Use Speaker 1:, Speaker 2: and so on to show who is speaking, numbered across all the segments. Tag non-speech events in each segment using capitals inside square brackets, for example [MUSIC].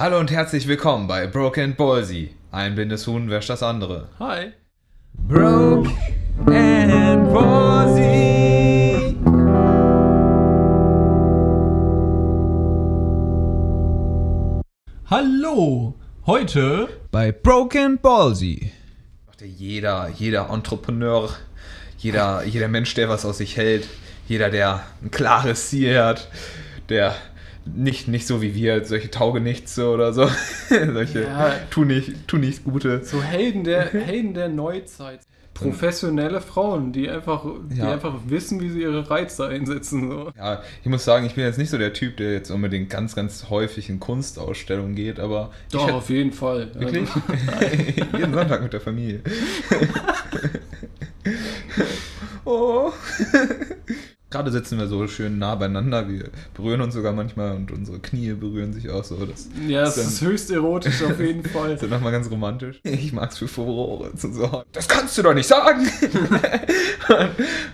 Speaker 1: Hallo und herzlich willkommen bei Broken Ballsy. Ein blindes Huhn wäscht das andere.
Speaker 2: Hi.
Speaker 1: Broke and Ballsy.
Speaker 2: Hallo. Heute
Speaker 1: Bei Broken Ballsy. Jeder, jeder Entrepreneur, jeder, jeder Mensch, der was aus sich hält, jeder, der ein klares Ziel hat, der nicht, nicht so wie wir, solche Taugenichts oder so, [LAUGHS] solche
Speaker 2: Ja.
Speaker 1: tu, nicht, tu nichts Gute.
Speaker 2: so Helden der Helden der Neuzeit. Professionelle Frauen, die einfach, die
Speaker 1: Ja.
Speaker 2: einfach wissen, wie sie ihre Reize einsetzen. So.
Speaker 1: Ja, ich muss sagen, ich bin jetzt nicht so der Typ, der jetzt unbedingt ganz, ganz häufig in Kunstausstellungen geht, aber
Speaker 2: Doch,
Speaker 1: hätte-
Speaker 2: auf jeden Fall.
Speaker 1: Wirklich?
Speaker 2: Also, [LAUGHS] [LAUGHS]
Speaker 1: Jeden Sonntag mit der Familie. oh. Gerade sitzen wir so schön nah beieinander. Wir berühren uns sogar manchmal und unsere Knie berühren sich auch so. Das
Speaker 2: ja, es
Speaker 1: dann-
Speaker 2: ist höchst erotisch auf jeden [LAUGHS] Fall.
Speaker 1: ist dann nochmal ganz romantisch. Ich mag's für Furore zu sorgen. Das kannst du doch nicht sagen! [LAUGHS]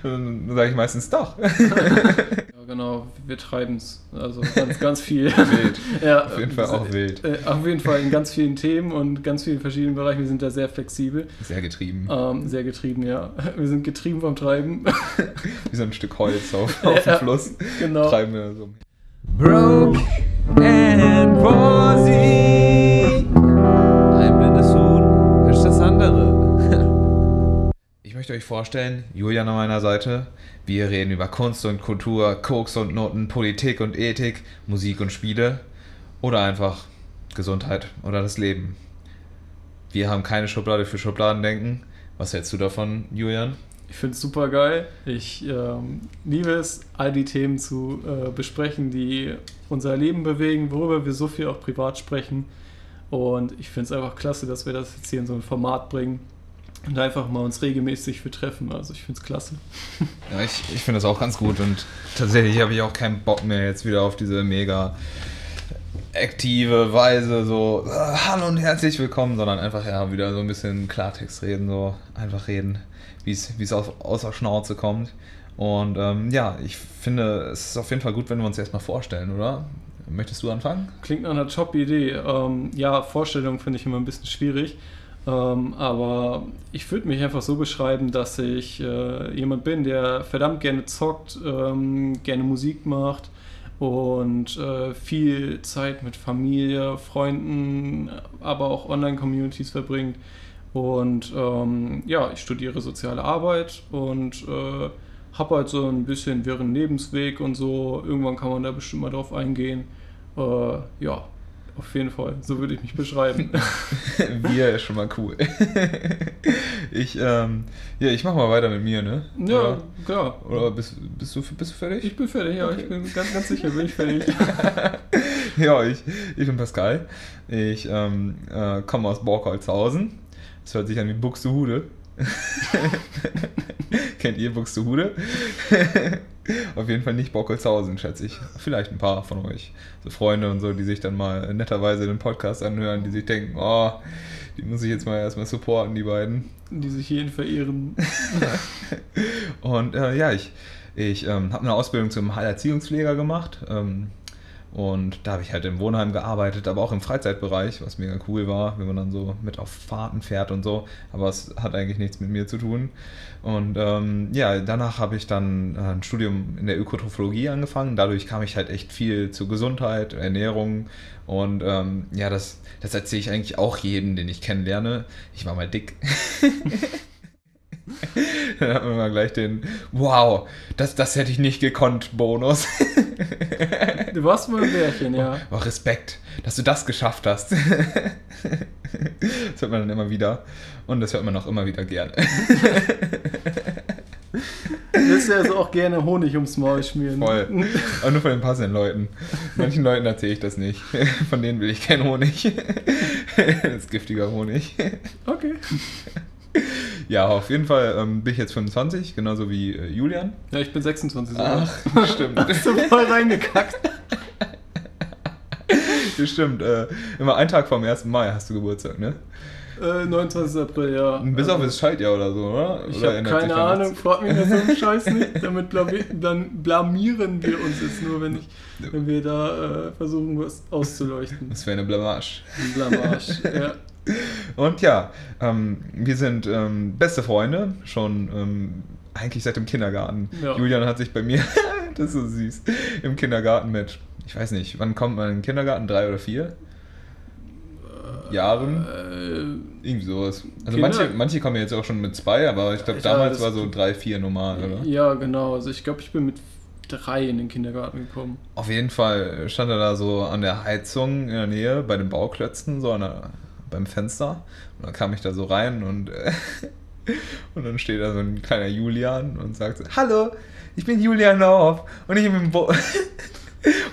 Speaker 1: Dann sage ich meistens doch. [LAUGHS]
Speaker 2: Genau, wir treiben es. Also [LAUGHS] ganz, ganz viel.
Speaker 1: Wild. [LAUGHS]
Speaker 2: ja,
Speaker 1: Auf jeden Fall auch wild.
Speaker 2: Äh, auf jeden Fall in ganz vielen Themen und ganz vielen verschiedenen Bereichen. Wir sind da sehr flexibel.
Speaker 1: Sehr getrieben.
Speaker 2: Ähm, sehr getrieben, ja. [LAUGHS] Wir sind getrieben vom Treiben.
Speaker 1: Wie so ein Stück Holz auf, auf dem
Speaker 2: Ja.
Speaker 1: Fluss.
Speaker 2: genau.
Speaker 1: treiben wir so. Broke and Rosie. Möchte euch vorstellen, Julian an meiner Seite. Wir reden über Kunst und Kultur, Koks und Noten, Politik und Ethik, Musik und Spiele oder einfach Gesundheit oder das Leben. Wir haben keine Schublade für Schubladendenken. Was hältst du davon, Julian?
Speaker 2: Ich finde es super geil. Ich ähm, liebe es, all die Themen zu äh, besprechen, die unser Leben bewegen, worüber wir so viel auch privat sprechen. Und ich finde es einfach klasse, dass wir das jetzt hier in so ein Format bringen und einfach mal uns regelmäßig für treffen. Also ich finde es klasse. [LAUGHS]
Speaker 1: Ja, ich, ich finde das auch ganz gut und tatsächlich habe ich auch keinen Bock mehr jetzt wieder auf diese mega aktive Weise so äh, Hallo und herzlich willkommen, sondern einfach ja wieder so ein bisschen Klartext reden, so einfach reden, wie es wie es aus, aus der Schnauze kommt. Und ähm, ja, ich finde, es ist auf jeden Fall gut, wenn wir uns erstmal vorstellen, oder? Möchtest du anfangen?
Speaker 2: Klingt nach einer Top-Idee. Ähm, ja, Vorstellung finde ich immer ein bisschen schwierig. Ähm, aber ich würde mich einfach so beschreiben, dass ich äh, jemand bin, der verdammt gerne zockt, ähm, gerne Musik macht und äh, viel Zeit mit Familie, Freunden, aber auch Online-Communities verbringt. Und ähm, ja, ich studiere soziale Arbeit und äh, habe halt so ein bisschen wirren Lebensweg und so. Irgendwann kann man da bestimmt mal drauf eingehen. Äh, ja, auf jeden Fall. So würde ich mich beschreiben. [LAUGHS]
Speaker 1: Wir ist schon mal cool. [LAUGHS] ich, ähm, ja, ich mach mal weiter mit mir, ne?
Speaker 2: ja,
Speaker 1: Oder,
Speaker 2: klar.
Speaker 1: oder bist, bist, du, bist du fertig?
Speaker 2: Ich bin fertig, ja, ich bin ganz, ganz sicher, bin ich fertig. [LAUGHS]
Speaker 1: ja, ich, ich bin Pascal. Ich ähm, äh, komme aus Borkholzhausen. Das hört sich an wie Buxtehude. Kennt ihr Buxtehude? [LAUGHS] Auf jeden Fall nicht Borkholzhausen, schätze ich. Vielleicht ein paar von euch. So Freunde und so, die sich dann mal netterweise den Podcast anhören, die sich denken, oh, die muss ich jetzt mal erstmal supporten, die beiden.
Speaker 2: Die sich jeden verehren. [LAUGHS]
Speaker 1: Und äh, ja, ich, ich ähm, habe eine Ausbildung zum Heilerziehungspfleger gemacht. Ähm, und da habe ich halt im Wohnheim gearbeitet, aber auch im Freizeitbereich, was mega cool war, wenn man dann so mit auf Fahrten fährt und so. Aber es hat eigentlich nichts mit mir zu tun. Und ähm, ja, danach habe ich dann ein Studium in der Ökotrophologie angefangen. Dadurch kam ich halt echt viel zu Gesundheit, Ernährung. Und ähm, ja, das, das erzähle ich eigentlich auch jedem, den ich kennenlerne. Ich war mal dick. [LAUGHS] [LAUGHS] [LAUGHS] Dann hat man mal gleich den Wow, das, das hätte ich nicht gekonnt, Bonus.
Speaker 2: Du warst mal ein Bärchen, ja.
Speaker 1: Oh, Respekt, dass du das geschafft hast. das hört man dann immer wieder. Und das hört man auch immer wieder gerne.
Speaker 2: Du willst ja also auch gerne Honig ums Maul schmieren.
Speaker 1: Voll. Aber nur von den passenden Leuten. Manchen Leuten erzähle ich das nicht. Von denen will ich keinen Honig. Das ist giftiger Honig.
Speaker 2: Okay.
Speaker 1: Ja, auf jeden Fall ähm, bin ich jetzt 25, genauso wie äh, Julian.
Speaker 2: Ja, ich bin 26 sogar.
Speaker 1: Ach, [LAUGHS] stimmt.
Speaker 2: Hast du voll reingekackt. [LAUGHS]
Speaker 1: Stimmt. Äh, immer einen Tag vom 1. Mai hast du Geburtstag, ne?
Speaker 2: Äh, 29. April, ja.
Speaker 1: Bis
Speaker 2: also,
Speaker 1: auf das Schaltjahr oder so, oder?
Speaker 2: Ich habe keine Ahnung, frag mich das so einen Scheiß nicht. Damit blamieren, blamieren wir uns jetzt nur, wenn, ich, wenn wir da äh, versuchen, was auszuleuchten.
Speaker 1: Das wäre eine Blamage.
Speaker 2: Ein Blamage, ja.
Speaker 1: Und ja, ähm, wir sind ähm, beste Freunde, schon ähm, eigentlich seit dem Kindergarten. Ja. Julian hat sich bei mir, [LAUGHS] das ist so süß, im Kindergarten mit, ich weiß nicht, wann kommt man in den Kindergarten? Drei oder vier? Jahren? Äh, Irgendwie sowas. Also manche, manche kommen jetzt auch schon mit zwei, aber ich glaube, damals war so drei, vier normal, oder?
Speaker 2: Ja, genau. Also ich glaube, ich bin mit drei in den Kindergarten gekommen.
Speaker 1: Auf jeden Fall stand er da so an der Heizung in der Nähe bei den Bauklötzen, so der, beim Fenster. Und dann kam ich da so rein und, [LAUGHS] und dann steht da so ein kleiner Julian und sagt Hallo, ich bin Julian Lauf und ich bin im Bo [LAUGHS]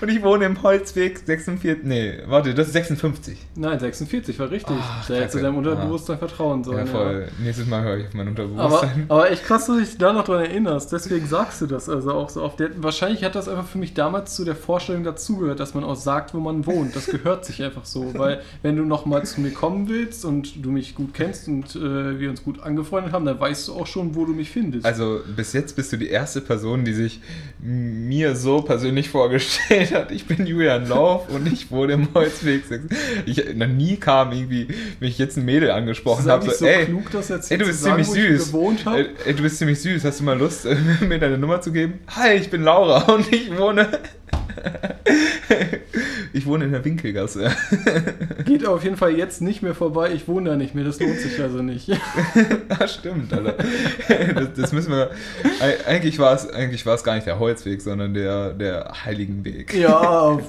Speaker 1: Und ich wohne im Holzweg 46. Nee, warte, das ist 56.
Speaker 2: Nein, 46 war richtig. Ach, da hättest du deinem Unterbewusstsein ah. vertrauen sollen.
Speaker 1: Ja, voll. Ja. Nächstes Mal höre ich auf mein Unterbewusstsein.
Speaker 2: Aber, aber echt krass, dass du dich da noch dran erinnerst. Deswegen sagst du das also auch so oft. Wahrscheinlich hat das einfach für mich damals zu der Vorstellung dazugehört, dass man auch sagt, wo man wohnt. Das gehört sich einfach so. [LAUGHS] Weil, wenn du nochmal zu mir kommen willst und du mich gut kennst und äh, wir uns gut angefreundet haben, dann weißt du auch schon, wo du mich findest.
Speaker 1: Also, bis jetzt bist du die erste Person, die sich mir so persönlich vorgestellt erzählt hat, ich bin Julian Lauf und ich wohne im Holzweg. Ich, noch nie kam irgendwie, wenn ich jetzt ein Mädel angesprochen habe, so, so ey, klug, das ey, du bist sagen, ziemlich süß. Ey, ey, du bist ziemlich süß. Hast du mal Lust, [LAUGHS] mir deine Nummer zu geben? Hi, ich bin Laura und ich wohne ich wohne in der Winkelgasse. [LAUGHS]
Speaker 2: Geht auf jeden Fall jetzt nicht mehr vorbei. Ich wohne da nicht mehr. Das lohnt sich also nicht. [LAUGHS]
Speaker 1: ah, stimmt, Alter. Das, das, müssen wir. Eigentlich war es eigentlich war es gar nicht der Holzweg, sondern der, der Heiligenweg.
Speaker 2: Ja,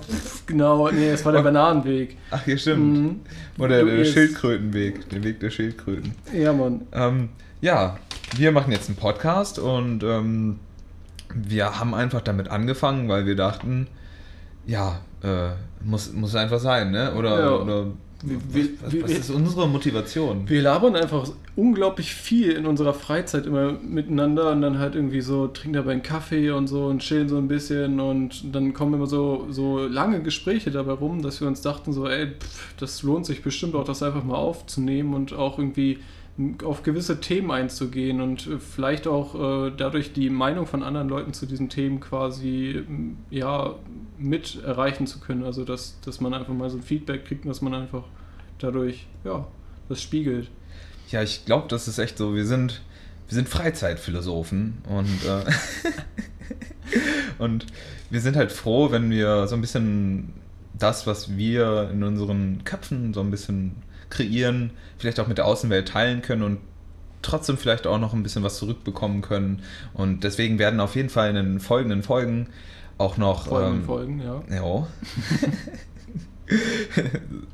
Speaker 2: genau. Nee, es war der Bananenweg.
Speaker 1: Ach, hier stimmt. Mhm. Oder du der Schildkrötenweg. Der Weg der Schildkröten.
Speaker 2: Ja, Mann.
Speaker 1: Ähm, ja, wir machen jetzt einen Podcast und. Ähm, wir haben einfach damit angefangen, weil wir dachten, ja, äh, muss, muss einfach sein, ne? Oder, ja. oder
Speaker 2: wir, was, was, was, ist unsere Motivation? Wir labern einfach unglaublich viel in unserer Freizeit immer miteinander und dann halt irgendwie so trinken dabei einen Kaffee und so und chillen so ein bisschen und dann kommen immer so, so lange Gespräche dabei rum, dass wir uns dachten so, ey, pff, das lohnt sich bestimmt auch, das einfach mal aufzunehmen und auch irgendwie auf gewisse Themen einzugehen und äh, vielleicht auch äh, dadurch die Meinung von anderen Leuten zu diesen Themen quasi ja mit erreichen zu können. Also dass, dass man einfach mal so ein Feedback kriegt und dass man einfach dadurch ja das spiegelt.
Speaker 1: Ja, ich glaube, das ist echt so. Wir sind wir sind Freizeitphilosophen und äh, [LAUGHS] und wir sind halt froh, wenn wir so ein bisschen das, was wir in unseren Köpfen so ein bisschen kreieren, vielleicht auch mit der Außenwelt teilen können und trotzdem vielleicht auch noch ein bisschen was zurückbekommen können. Und deswegen werden auf jeden Fall in den folgenden Folgen auch noch.
Speaker 2: Folgen, ähm, Folgen, ja.
Speaker 1: Ja. [LAUGHS]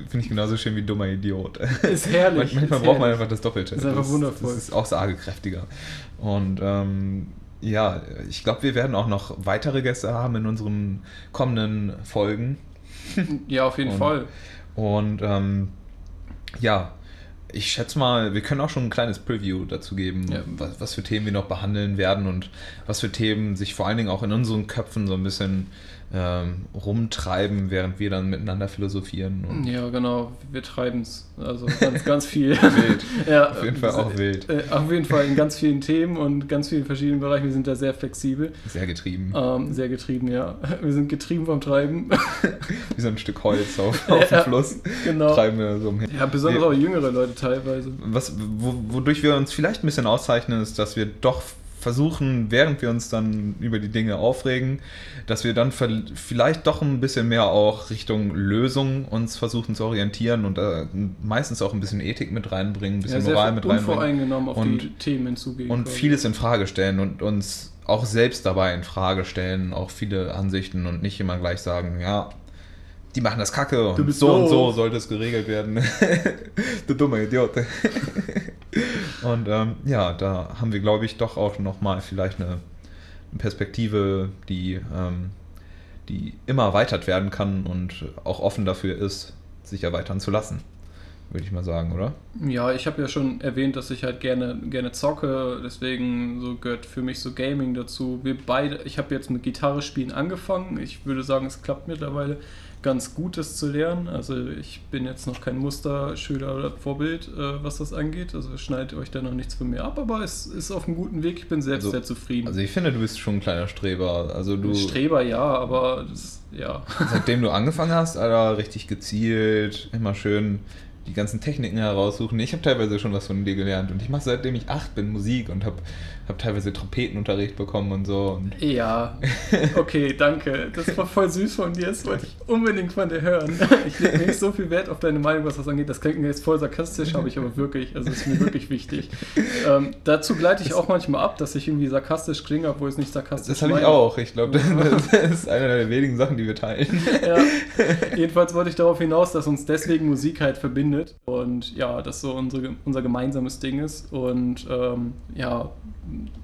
Speaker 1: Finde ich genauso schön wie dummer Idiot.
Speaker 2: Ist herrlich.
Speaker 1: Manchmal
Speaker 2: ist
Speaker 1: braucht
Speaker 2: herrlich.
Speaker 1: man einfach das Doppelte.
Speaker 2: Ist einfach
Speaker 1: das,
Speaker 2: wundervoll.
Speaker 1: Das ist auch sagekräftiger. Und ähm, ja, ich glaube, wir werden auch noch weitere Gäste haben in unseren kommenden Folgen.
Speaker 2: Ja, auf jeden
Speaker 1: und,
Speaker 2: Fall.
Speaker 1: Und ähm, ja, ich schätze mal, wir können auch schon ein kleines Preview dazu geben, ja. was, was, für Themen wir noch behandeln werden und was für Themen sich vor allen Dingen auch in unseren Köpfen so ein bisschen ähm, rumtreiben, während wir dann miteinander philosophieren.
Speaker 2: ja, genau, wir treiben es. Also [LAUGHS] ganz, ganz viel.
Speaker 1: wild. [LAUGHS] ja, auf jeden Fall auch wild.
Speaker 2: Äh, auf jeden Fall in ganz vielen Themen und ganz vielen verschiedenen Bereichen. Wir sind da sehr flexibel.
Speaker 1: Sehr getrieben.
Speaker 2: Ähm, sehr getrieben, ja. [LAUGHS] Wir sind getrieben vom Treiben.
Speaker 1: Wie so ein Stück Holz auf, auf dem Fluss.
Speaker 2: Genau.
Speaker 1: Treiben wir so
Speaker 2: umher. Ja, besonders nee. auch jüngere Leute teilweise.
Speaker 1: Was, wodurch wir uns vielleicht ein bisschen auszeichnen, ist, dass wir doch versuchen, während wir uns dann über die Dinge aufregen, dass wir dann vielleicht doch ein bisschen mehr auch Richtung Lösung uns versuchen zu orientieren und da meistens auch ein bisschen Ethik mit reinbringen, ein bisschen
Speaker 2: ja,
Speaker 1: Moral mit reinbringen. Auf und,
Speaker 2: die Themen hinzugehen.
Speaker 1: Und vieles in Frage stellen und uns auch selbst dabei in Frage stellen, auch viele Ansichten und nicht immer gleich sagen, ja, die machen das kacke und so doof. und so sollte es geregelt werden. [LAUGHS] du dummer Idiot. [LAUGHS] und ähm, ja, da haben wir, glaube ich, doch auch nochmal vielleicht eine Perspektive, die, ähm, die immer erweitert werden kann und auch offen dafür ist, sich erweitern zu lassen würde ich mal sagen, oder?
Speaker 2: Ja, ich habe ja schon erwähnt, dass ich halt gerne, gerne zocke, deswegen so gehört für mich so Gaming dazu. Wir beide, ich habe jetzt mit Gitarre spielen angefangen. Ich würde sagen, es klappt mittlerweile ganz gut, das zu lernen. Also ich bin jetzt noch kein Musterschüler oder Vorbild, äh, was das angeht. Also schneidet euch da noch nichts von mir ab, aber es ist auf einem guten Weg. Ich bin selbst
Speaker 1: Also-
Speaker 2: sehr zufrieden.
Speaker 1: Also ich finde, du bist schon ein kleiner Streber. Also du,
Speaker 2: Streber ja, aber das, ja.
Speaker 1: seitdem du angefangen hast, Alter, richtig gezielt, immer schön die ganzen Techniken heraussuchen. Ich habe teilweise schon was von dir gelernt und ich mache seitdem ich acht bin Musik und habe hab teilweise Trompetenunterricht bekommen und so. Und
Speaker 2: Ja, okay, danke. Das war voll süß von dir. Das wollte ich unbedingt von dir hören. Ich lege nicht so viel Wert auf deine Meinung, was das angeht. Das klingt mir jetzt voll sarkastisch, habe ich aber wirklich. Also ist mir wirklich wichtig. Ähm, dazu gleite ich auch manchmal ab, dass ich irgendwie sarkastisch klinge, obwohl es nicht sarkastisch
Speaker 1: das habe ich auch. Ich glaube, [LAUGHS] das, ist eine der wenigen Sachen, die wir teilen.
Speaker 2: Ja. Jedenfalls wollte ich darauf hinaus, dass uns deswegen Musik halt verbindet und ja, das so unsere, unser gemeinsames Ding ist. Und ähm, ja,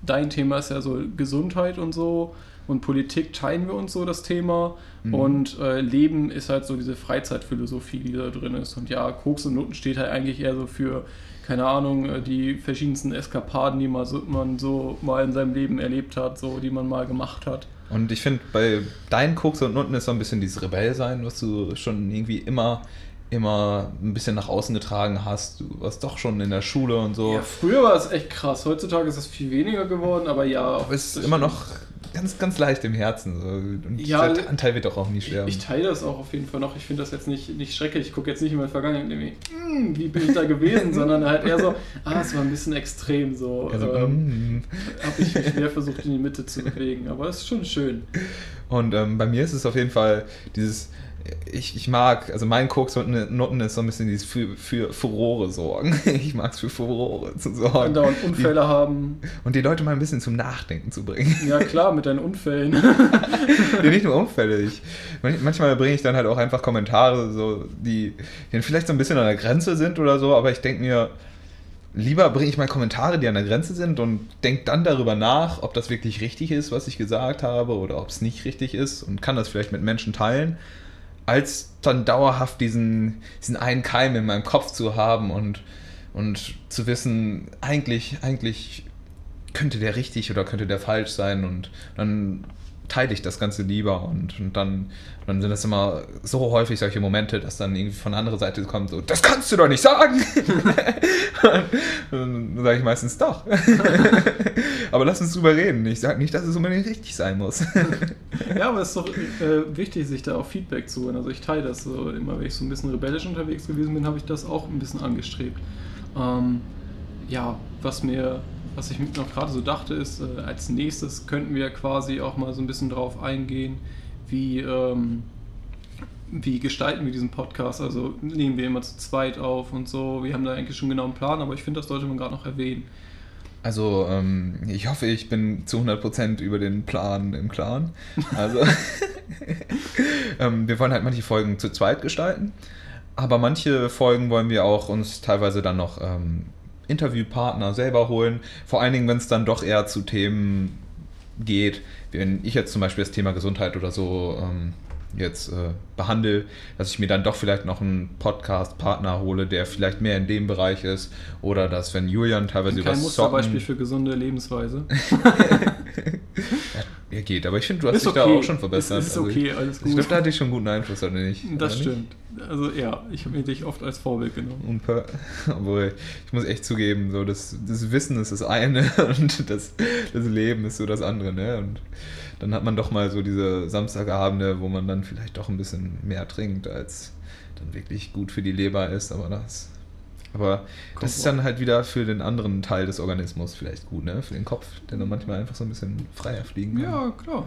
Speaker 2: dein Thema ist ja so Gesundheit und so und Politik teilen wir uns so das Thema.
Speaker 1: Mhm.
Speaker 2: Und äh, Leben ist halt so diese Freizeitphilosophie, die da drin ist. Und ja, Koks und Noten steht halt eigentlich eher so für, keine Ahnung, äh, die verschiedensten Eskapaden, die man so, man so mal in seinem Leben erlebt hat, so die man mal gemacht hat.
Speaker 1: Und ich finde, bei deinen Koks und Nutten ist so ein bisschen dieses Rebellsein, was du schon irgendwie immer, immer ein bisschen nach außen getragen hast. Du warst doch schon in der Schule und so.
Speaker 2: Ja, früher war es echt krass. Heutzutage ist es viel weniger geworden, aber ja.
Speaker 1: Aber es ist immer noch ganz, ganz leicht im Herzen. So. Und
Speaker 2: Ja,
Speaker 1: dieser Anteil wird doch auch nie
Speaker 2: Ich,
Speaker 1: sterben.
Speaker 2: ich teile das auch auf jeden Fall noch. Ich finde das jetzt nicht, nicht schrecklich. Ich gucke jetzt nicht in meine Vergangenheit und denke mir, "Hm, wie bin ich da gewesen, [LAUGHS] sondern halt eher so, ah, es war ein bisschen extrem so.
Speaker 1: also,
Speaker 2: ähm,
Speaker 1: mm.
Speaker 2: Habe ich mich mehr [LAUGHS] versucht in die Mitte zu bewegen, aber es ist schon schön.
Speaker 1: Und ähm, bei mir ist es auf jeden Fall dieses, ich, ich mag, also mein Koks und Nutten ist so ein bisschen dieses für, für Furore sorgen. [LAUGHS] Ich mag es für Furore zu sorgen.
Speaker 2: Andauernd Unfälle haben.
Speaker 1: Die, und die Leute mal ein bisschen zum Nachdenken zu bringen. [LAUGHS]
Speaker 2: Ja klar, mit deinen Unfällen. [LAUGHS]
Speaker 1: ja, nicht nur Unfälle. Ich, manch- manchmal bringe ich dann halt auch einfach Kommentare, so, die, die dann vielleicht so ein bisschen an der Grenze sind oder so, aber ich denke mir, lieber bringe ich mal Kommentare, die an der Grenze sind und denke dann darüber nach, ob das wirklich richtig ist, was ich gesagt habe oder ob es nicht richtig ist und kann das vielleicht mit Menschen teilen, als dann dauerhaft diesen, diesen einen Keim in meinem Kopf zu haben und, und zu wissen, eigentlich, eigentlich könnte der richtig oder könnte der falsch sein und dann teile ich das Ganze lieber und, und dann, dann sind das immer so häufig solche Momente, dass dann irgendwie von der anderen Seite kommt so, das kannst du doch nicht sagen! [LAUGHS] dann sage ich meistens doch. [LAUGHS] aber lass uns drüber reden. Ich sage nicht, dass es unbedingt richtig sein muss. [LAUGHS]
Speaker 2: Ja, aber es ist doch äh, wichtig, sich da auch Feedback zu holen. Also ich teile das so, immer wenn ich so ein bisschen rebellisch unterwegs gewesen bin, habe ich das auch ein bisschen angestrebt. Ähm, ja, was mir, was ich noch gerade so dachte, ist, äh, als nächstes könnten wir quasi auch mal so ein bisschen drauf eingehen, wie, ähm, wie gestalten wir diesen Podcast. Also nehmen wir immer zu zweit auf und so. Wir haben da eigentlich schon genau einen Plan, aber ich finde, das sollte man gerade noch erwähnen.
Speaker 1: Also, ähm, ich hoffe, ich bin zu 100% über den Plan im Klaren. [LAUGHS] Also, [LAUGHS] ähm, wir wollen halt manche Folgen zu zweit gestalten, aber manche Folgen wollen wir auch uns teilweise dann noch ähm, Interviewpartner selber holen. Vor allen Dingen, wenn es dann doch eher zu Themen geht, wenn ich jetzt zum Beispiel das Thema Gesundheit oder so ähm, jetzt äh, behandle, dass ich mir dann doch vielleicht noch einen Podcast-Partner hole, der vielleicht mehr in dem Bereich ist. Oder dass, wenn Julian teilweise über
Speaker 2: Kein Musterbeispiel für gesunde Lebensweise. [LAUGHS] [LAUGHS]
Speaker 1: Ja, geht, aber ich finde, du hast
Speaker 2: Ist
Speaker 1: dich da
Speaker 2: okay.
Speaker 1: auch schon verbessert.
Speaker 2: Ist, ist
Speaker 1: Also
Speaker 2: okay,
Speaker 1: ich,
Speaker 2: alles
Speaker 1: ich
Speaker 2: gut.
Speaker 1: glaube, da hatte ich schon guten Einfluss, oder nicht?
Speaker 2: Das
Speaker 1: Oder
Speaker 2: stimmt. Also ja, ich habe mir dich oft als Vorbild genommen.
Speaker 1: Nicht? Und per, [LAUGHS] obwohl, ich muss echt zugeben, so das, das Wissen ist das eine [LAUGHS] und das, das Leben ist so das andere, ne? Und dann hat man doch mal so diese Samstagabende, wo man dann vielleicht doch ein bisschen mehr trinkt, als dann wirklich gut für die Leber ist, aber das. Aber das ist dann halt wieder für den anderen Teil des Organismus vielleicht gut, ne? Für den Kopf, der dann manchmal einfach so ein bisschen freier fliegen kann.
Speaker 2: Ja, klar.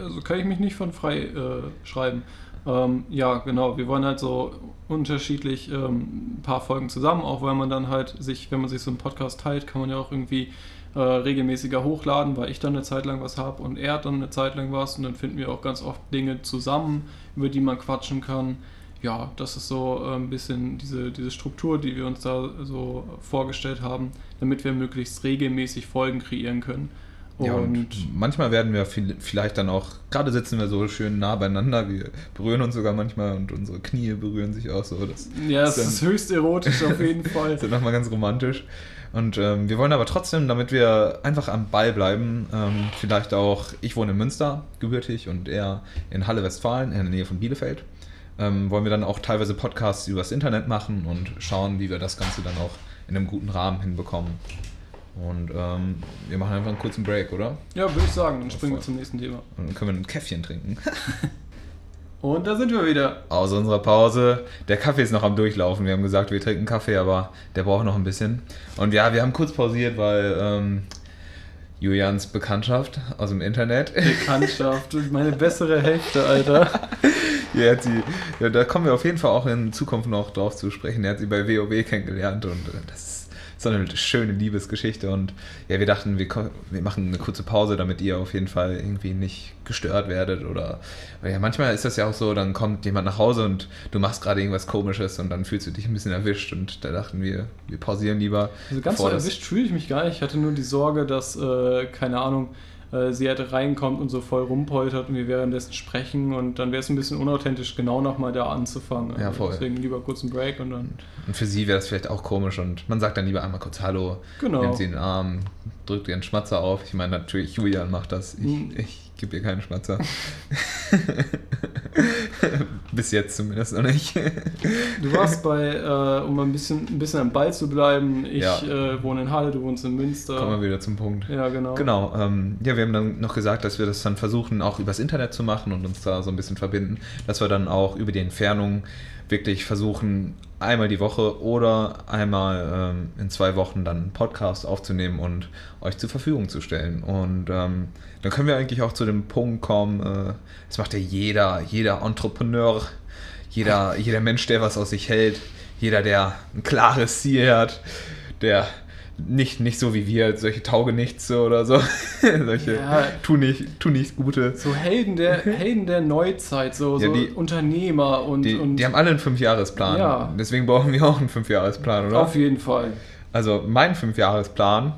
Speaker 2: Also kann ich mich nicht von frei äh, schreiben. Ähm, ja, genau. Wir wollen halt so unterschiedlich ähm, ein paar Folgen zusammen, auch weil man dann halt sich, wenn man sich so einen Podcast teilt, kann man ja auch irgendwie äh, regelmäßiger hochladen, weil ich dann eine Zeit lang was habe und er dann eine Zeit lang was und dann finden wir auch ganz oft Dinge zusammen, über die man quatschen kann. Ja, das ist so äh, ein bisschen diese, diese Struktur, die wir uns da so vorgestellt haben, damit wir möglichst regelmäßig Folgen kreieren können.
Speaker 1: Ja, und manchmal werden wir vielleicht dann auch, gerade sitzen wir so schön nah beieinander, wir berühren uns sogar manchmal und unsere Knie berühren sich auch so. Das
Speaker 2: ja, es ist höchst erotisch auf jeden [LAUGHS] Fall.
Speaker 1: Das ist nochmal ganz romantisch. Und ähm, wir wollen aber trotzdem, damit wir einfach am Ball bleiben, ähm, vielleicht auch, ich wohne in Münster, gebürtig, und er in Halle Westfalen, in der Nähe von Bielefeld, ähm, wollen wir dann auch teilweise Podcasts übers Internet machen und schauen, wie wir das Ganze dann auch in einem guten Rahmen hinbekommen. Und ähm, wir machen einfach einen kurzen Break, oder?
Speaker 2: Ja, würde ich sagen. Dann springen wir zum nächsten Thema.
Speaker 1: Und dann können wir ein Käffchen trinken. [LAUGHS]
Speaker 2: Und da sind wir wieder.
Speaker 1: Aus unserer Pause. Der Kaffee ist noch am Durchlaufen. Wir haben gesagt, wir trinken Kaffee, aber der braucht noch ein bisschen. Und ja, wir haben kurz pausiert, weil ähm, Julians Bekanntschaft aus dem Internet.
Speaker 2: Bekanntschaft, [LAUGHS] meine bessere Hälfte, Alter. [LAUGHS]
Speaker 1: ja, [LAUGHS] hat sie, ja, da kommen wir auf jeden Fall auch in Zukunft noch drauf zu sprechen. Er hat sie bei WoW kennengelernt und äh, das ist so eine schöne Liebesgeschichte. Und ja, wir dachten, wir, wir machen eine kurze Pause, damit ihr auf jeden Fall irgendwie nicht gestört werdet. Oder ja, manchmal ist das ja auch so, dann kommt jemand nach Hause und du machst gerade irgendwas komisches und dann fühlst du dich ein bisschen erwischt. Und da dachten wir, wir pausieren lieber.
Speaker 2: Also ganz so erwischt fühle ich mich gar nicht. Ich hatte nur die Sorge, dass, äh, keine Ahnung, äh, sie halt reinkommt und so voll rumpoltert und wir währenddessen sprechen und dann wäre es ein bisschen unauthentisch, genau nochmal da anzufangen.
Speaker 1: Ja, voll.
Speaker 2: Deswegen lieber kurz einen Break und dann.
Speaker 1: Und für sie wäre das vielleicht auch komisch und man sagt dann lieber einmal kurz Hallo,
Speaker 2: genau.
Speaker 1: nimmt sie in den Arm, drückt ihren Schmatzer auf. Ich meine, natürlich, Julian macht das. Ich, hm. ich gebe ihr keinen Schmatzer. [LAUGHS] Bis jetzt zumindest noch nicht. [LAUGHS]
Speaker 2: du warst bei, äh, um ein bisschen, ein bisschen am Ball zu bleiben, ich ja. äh, wohne in Halle, du wohnst in Münster.
Speaker 1: Kommen wir wieder zum Punkt.
Speaker 2: Ja, genau.
Speaker 1: Genau. Ähm, ja, wir haben dann noch gesagt, dass wir das dann versuchen, auch übers Internet zu machen und uns da so ein bisschen verbinden, dass wir dann auch über die Entfernung wirklich versuchen, einmal die Woche oder einmal ähm, in zwei Wochen dann einen Podcast aufzunehmen und euch zur Verfügung zu stellen. Und ähm, dann können wir eigentlich auch zu dem Punkt kommen, äh, das macht ja jeder, jeder Entrepreneur, jeder, jeder Mensch, der was aus sich hält, jeder, der ein klares Ziel hat, der nicht, nicht so wie wir, solche Taugenichts oder so. [LAUGHS] solche ja, tu, nicht, tu nichts Gute.
Speaker 2: So Helden der, Helden der Neuzeit, so, ja, die, Unternehmer und
Speaker 1: die,
Speaker 2: und
Speaker 1: die, haben alle einen Fünfjahresplan. Ja. Deswegen brauchen wir auch einen Fünfjahresplan, oder?
Speaker 2: Auf jeden Fall.
Speaker 1: Also mein Fünfjahresplan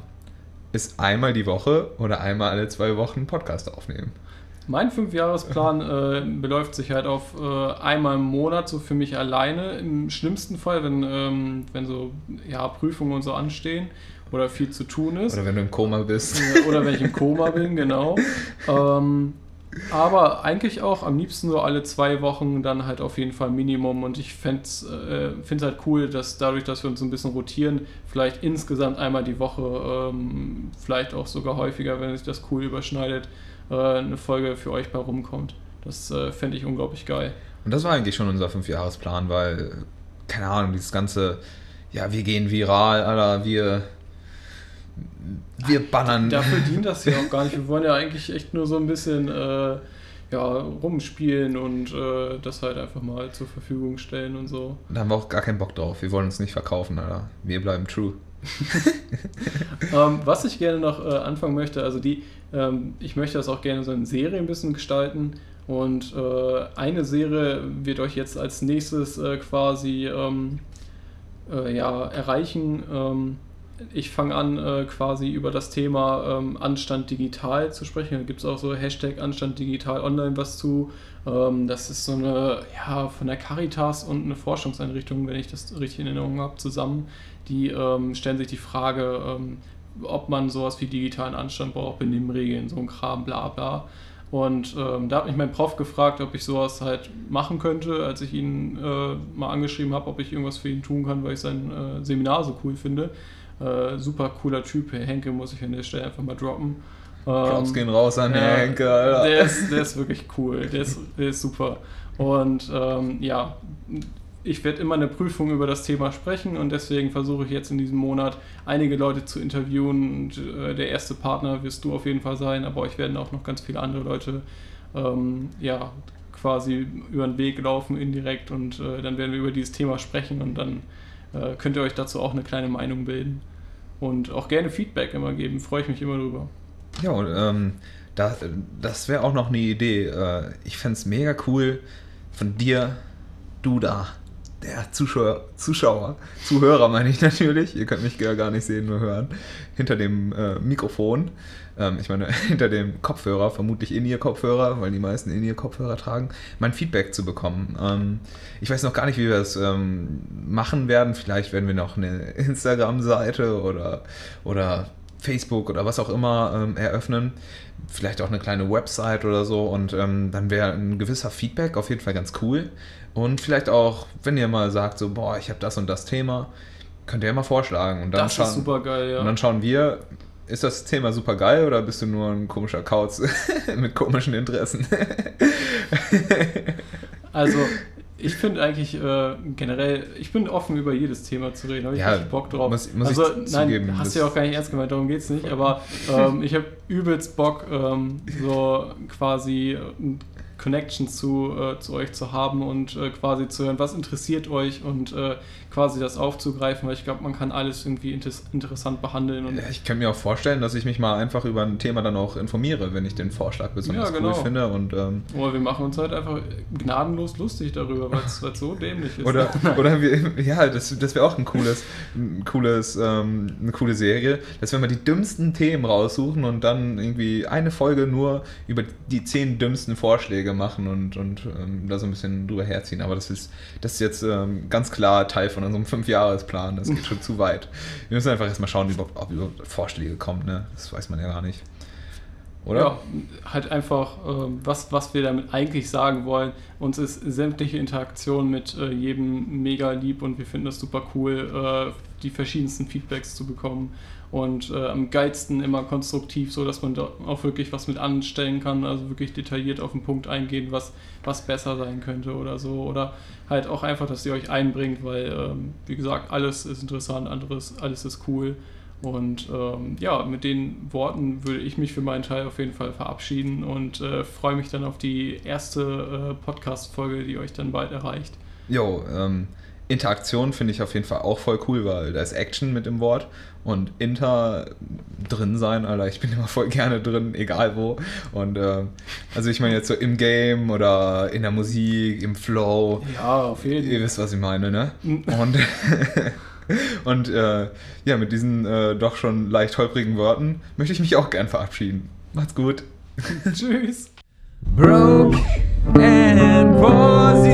Speaker 1: ist einmal die Woche oder einmal alle zwei Wochen einen Podcast aufnehmen.
Speaker 2: Mein Fünfjahresplan äh, beläuft sich halt auf äh, einmal im Monat, so für mich alleine. Im schlimmsten Fall, wenn, ähm, wenn so ja, Prüfungen und so anstehen oder viel zu tun ist.
Speaker 1: Oder wenn du im Koma bist.
Speaker 2: Oder wenn ich im Koma bin, genau. Ähm, aber eigentlich auch am liebsten so alle zwei Wochen dann halt auf jeden Fall Minimum. Und ich fände es äh, halt cool, dass dadurch, dass wir uns ein bisschen rotieren, vielleicht insgesamt einmal die Woche, ähm, vielleicht auch sogar häufiger, wenn sich das cool überschneidet, äh, eine Folge für euch bei rumkommt. Das äh, fände ich unglaublich geil.
Speaker 1: Und das war eigentlich schon unser Fünfjahresplan, weil, keine Ahnung, dieses ganze, ja, wir gehen viral, Alter, wir, wir bannern.
Speaker 2: Dafür [LAUGHS] dient das ja auch gar nicht. Wir wollen ja eigentlich echt nur so ein bisschen äh, ja, rumspielen und äh, das halt einfach mal zur Verfügung stellen und so.
Speaker 1: Da haben wir auch gar keinen Bock drauf. Wir wollen uns nicht verkaufen, Alter. Wir bleiben true. [LAUGHS]
Speaker 2: ähm, was ich gerne noch äh, anfangen möchte, also die, ähm, ich möchte das auch gerne so in Serie ein bisschen gestalten. Und äh, eine Serie wird euch jetzt als nächstes äh, quasi ähm, äh, ja, erreichen. Ich fange an, äh, quasi über das Thema ähm, Anstand digital zu sprechen. Da gibt es auch so Hashtag Anstand digital online was zu. Ähm, das ist so eine, ja, von der Caritas und eine Forschungseinrichtung, wenn ich das richtig in Erinnerung habe, zusammen. Die ähm, stellen sich die Frage, ähm, ob man sowas wie digitalen Anstand braucht, Benimmregeln, so ein Kram, bla bla. Und ähm, da hat mich mein Prof gefragt, ob ich sowas halt machen könnte, als ich ihn äh, mal angeschrieben habe, ob ich irgendwas für ihn tun kann, weil ich sein äh, Seminar so cool finde. Äh, super cooler Typ, Herr Henke, muss ich an der Stelle einfach mal droppen.
Speaker 1: Props ähm, gehen raus an Herr Henke,
Speaker 2: Alter. Der ist, der ist wirklich cool, der ist, der ist super. Und ähm, ja, ich werde immer eine Prüfung über das Thema sprechen und deswegen versuche ich jetzt in diesem Monat einige Leute zu interviewen. Und, äh, der erste Partner wirst du auf jeden Fall sein, aber euch werden auch noch ganz viele andere Leute ähm, ja, quasi über den Weg laufen indirekt und äh, dann werden wir über dieses Thema sprechen und dann äh, könnt ihr euch dazu auch eine kleine Meinung bilden. Und auch gerne Feedback immer geben, freue ich mich immer drüber.
Speaker 1: Ja, und ähm, da, das wäre auch noch eine Idee. Äh, ich fände es mega cool von dir, du da, der Zuschauer, Zuschauer, Zuhörer meine ich natürlich, ihr könnt mich gar nicht sehen, nur hören, hinter dem äh, Mikrofon, ähm, ich meine [LAUGHS] hinter dem Kopfhörer, vermutlich in ihr Kopfhörer, weil die meisten in ihr Kopfhörer tragen, mein Feedback zu bekommen. Ähm, ich weiß noch gar nicht, wie wir das ähm, machen werden. Vielleicht werden wir noch eine [LAUGHS] Instagram-Seite oder, oder Facebook oder was auch immer ähm, eröffnen. Vielleicht auch eine kleine Website oder so. Und ähm, dann wäre ein gewisser Feedback auf jeden Fall ganz cool. Und vielleicht auch, wenn ihr mal sagt, so, boah, ich habe das und das Thema, könnt ihr ja mal vorschlagen. Und dann
Speaker 2: Das
Speaker 1: schauen,
Speaker 2: ist super geil, ja.
Speaker 1: Und dann schauen wir, ist das Thema super geil oder bist du nur ein komischer Kauz [LAUGHS] mit komischen Interessen?
Speaker 2: Also, ich finde eigentlich äh, generell, ich bin offen über jedes Thema zu reden, habe ich
Speaker 1: Ja,
Speaker 2: richtig Bock drauf.
Speaker 1: muss- muss
Speaker 2: also, nein,
Speaker 1: zugeben,
Speaker 2: hast du ja auch gar nicht ernst gemeint, darum geht es nicht, aber ähm, ich habe übelst Bock, ähm, so quasi Connections zu, äh, zu euch zu haben und äh, quasi zu hören, was interessiert euch und äh, quasi das aufzugreifen, weil ich glaube, man kann alles irgendwie inter interessant behandeln und
Speaker 1: Ich kann mir auch vorstellen, dass ich mich mal einfach über ein Thema dann auch informiere, wenn ich den Vorschlag besonders
Speaker 2: Ja, genau.
Speaker 1: cool finde. Und, ähm,
Speaker 2: oh, wir machen uns halt einfach gnadenlos lustig darüber, weil es so dämlich ist.
Speaker 1: oder [LAUGHS] oder wir, ja, das, das wäre auch ein cooles, ein cooles, ähm, eine coole Serie, dass wir mal die dümmsten Themen raussuchen und dann irgendwie eine Folge nur über die zehn dümmsten Vorschläge machen und, und ähm, da so ein bisschen drüber herziehen. Aber das ist, das ist jetzt ähm, ganz klar Teil von unserem [LAUGHS] Fünfjahresplan. Das geht schon zu weit. Wir müssen einfach erstmal schauen, wie ob überhaupt Vorschläge kommen. Ne? Das weiß man ja gar nicht. Oder?
Speaker 2: Ja, halt einfach, ähm, was, was wir damit eigentlich sagen wollen. Uns ist sämtliche Interaktion mit äh, jedem mega lieb und wir finden das super cool, äh, die verschiedensten Feedbacks zu bekommen. Und äh, am geilsten immer konstruktiv, so dass man da auch wirklich was mit anstellen kann, also wirklich detailliert auf den Punkt eingehen, was, was besser sein könnte oder so. Oder halt auch einfach, dass ihr euch einbringt, weil, ähm, wie gesagt, alles ist interessant, anderes, alles ist cool. Und ähm, ja, mit den Worten würde ich mich für meinen Teil auf jeden Fall verabschieden und äh, freue mich dann auf die erste äh, Podcast-Folge, die euch dann bald erreicht.
Speaker 1: Jo, ähm, Interaktion finde ich auf jeden Fall auch voll cool, weil da ist Action mit im Wort und Inter drin sein, Alter, ich bin [LAUGHS] immer voll gerne drin, egal wo. Und äh, also ich meine jetzt so im Game oder in der Musik, im Flow,
Speaker 2: Ja, auf jeden
Speaker 1: ihr wisst, was ich meine, ne?
Speaker 2: Mhm.
Speaker 1: Und, [LAUGHS] und äh, ja, mit diesen äh, doch schon leicht holprigen Worten möchte ich mich auch gern verabschieden. Macht's gut. [LAUGHS]
Speaker 2: Tschüss.
Speaker 1: Broke and was